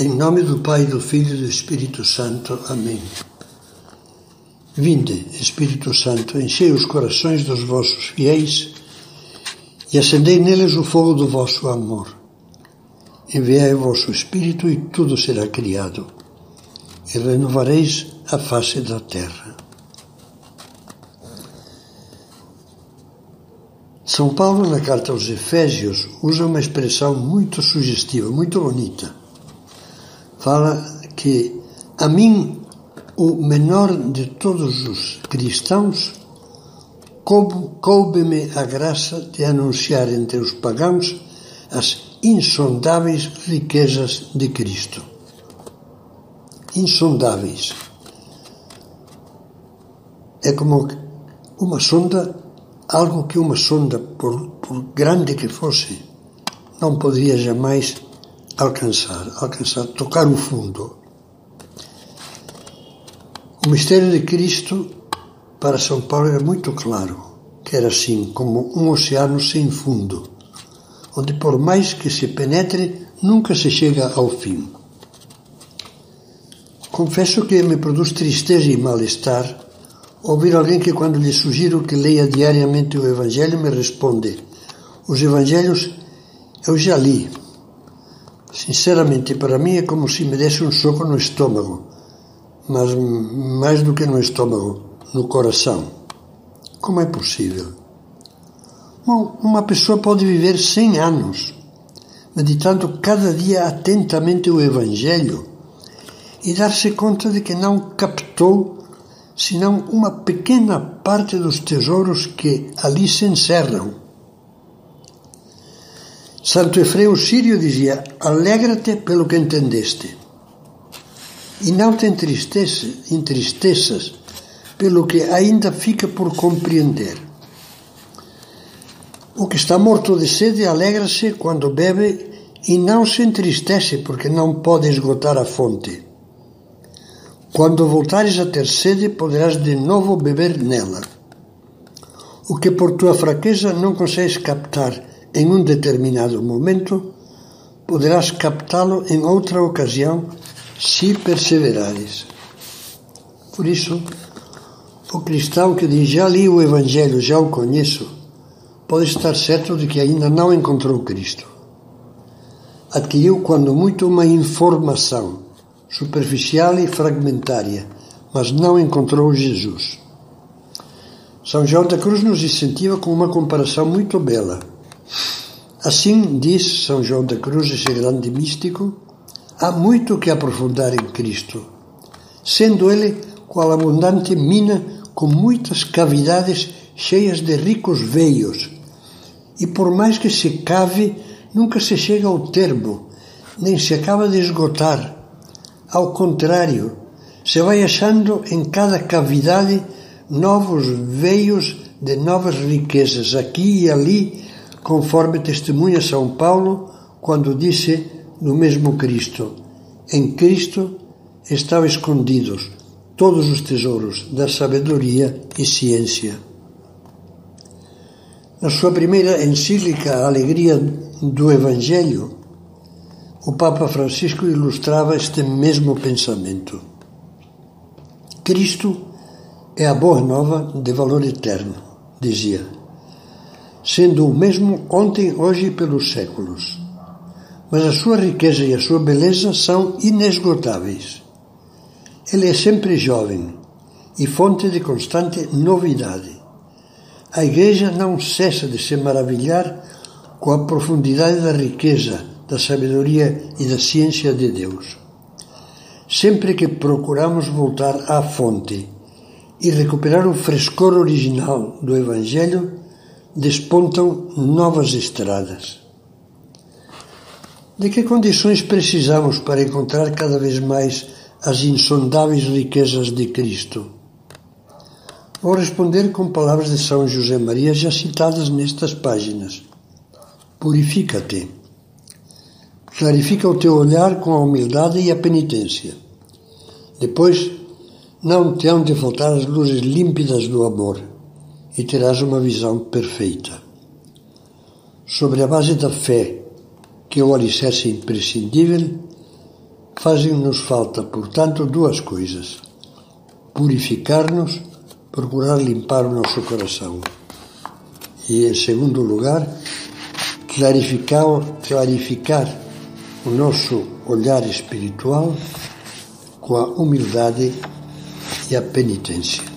Em nome do Pai, do Filho e do Espírito Santo. Amém. Vinde, Espírito Santo, enchei os corações dos vossos fiéis e acendei neles o fogo do vosso amor. Enviai o vosso Espírito e tudo será criado, e renovareis a face da terra. São Paulo, na carta aos Efésios, usa uma expressão muito sugestiva, muito bonita. Fala que a mim, o menor de todos os cristãos, coube-me a graça de anunciar entre os pagãos as insondáveis riquezas de Cristo. Insondáveis. É como uma sonda, algo que uma sonda, por, por grande que fosse, não poderia jamais alcançar, alcançar, tocar o fundo. O mistério de Cristo para São Paulo era muito claro, que era assim, como um oceano sem fundo, onde por mais que se penetre, nunca se chega ao fim. Confesso que me produz tristeza e mal-estar ouvir alguém que, quando lhe sugiro que leia diariamente o Evangelho, me responde: Os Evangelhos eu já li. Sinceramente, para mim é como se me desse um soco no estômago, mas mais do que no estômago no coração. Como é possível? Bom, uma pessoa pode viver 100 anos meditando cada dia atentamente o Evangelho e dar-se conta de que não captou senão uma pequena parte dos tesouros que ali se encerram. Santo Efreu Sírio dizia: Alegra-te pelo que entendeste, e não te entristeças pelo que ainda fica por compreender. O que está morto de sede alegra-se quando bebe e não se entristece porque não pode esgotar a fonte. Quando voltares a ter sede, poderás de novo beber nela. O que por tua fraqueza não consegues captar em um determinado momento, poderás captá-lo em outra ocasião se perseverares. Por isso, o cristão que diz já li o Evangelho, já o conheço, pode estar certo de que ainda não encontrou Cristo. Adquiriu, quando muito, uma informação superficial e fragmentária, mas não encontrou Jesus. São João da Cruz nos incentiva com uma comparação muito bela. Assim, diz São João da Cruz, esse grande místico, há muito que aprofundar em Cristo, sendo ele qual abundante mina com muitas cavidades cheias de ricos veios. E por mais que se cave, nunca se chega ao termo, nem se acaba de esgotar. Ao contrário, se vai achando em cada cavidade novos veios de novas riquezas, aqui e ali, conforme testemunha São Paulo quando disse no mesmo Cristo: Em Cristo estavam escondidos todos os tesouros da sabedoria e ciência. Na sua primeira encíclica Alegria do Evangelho, o Papa Francisco ilustrava este mesmo pensamento. Cristo é a boa nova de valor eterno, dizia, sendo o mesmo ontem, hoje e pelos séculos. Mas a sua riqueza e a sua beleza são inesgotáveis ele é sempre jovem e fonte de constante novidade. A Igreja não cessa de se maravilhar com a profundidade da riqueza, da sabedoria e da ciência de Deus. Sempre que procuramos voltar à fonte e recuperar o frescor original do Evangelho, despontam novas estradas. De que condições precisamos para encontrar cada vez mais as insondáveis riquezas de Cristo? Vou responder com palavras de São José Maria já citadas nestas páginas. Purifica-te. Clarifica o teu olhar com a humildade e a penitência. Depois, não te hão de faltar as luzes límpidas do amor e terás uma visão perfeita. Sobre a base da fé, que é o alicerce imprescindível, Fazem-nos falta, portanto, duas coisas: purificar-nos, procurar limpar o nosso coração. E, em segundo lugar, clarificar, clarificar o nosso olhar espiritual com a humildade e a penitência.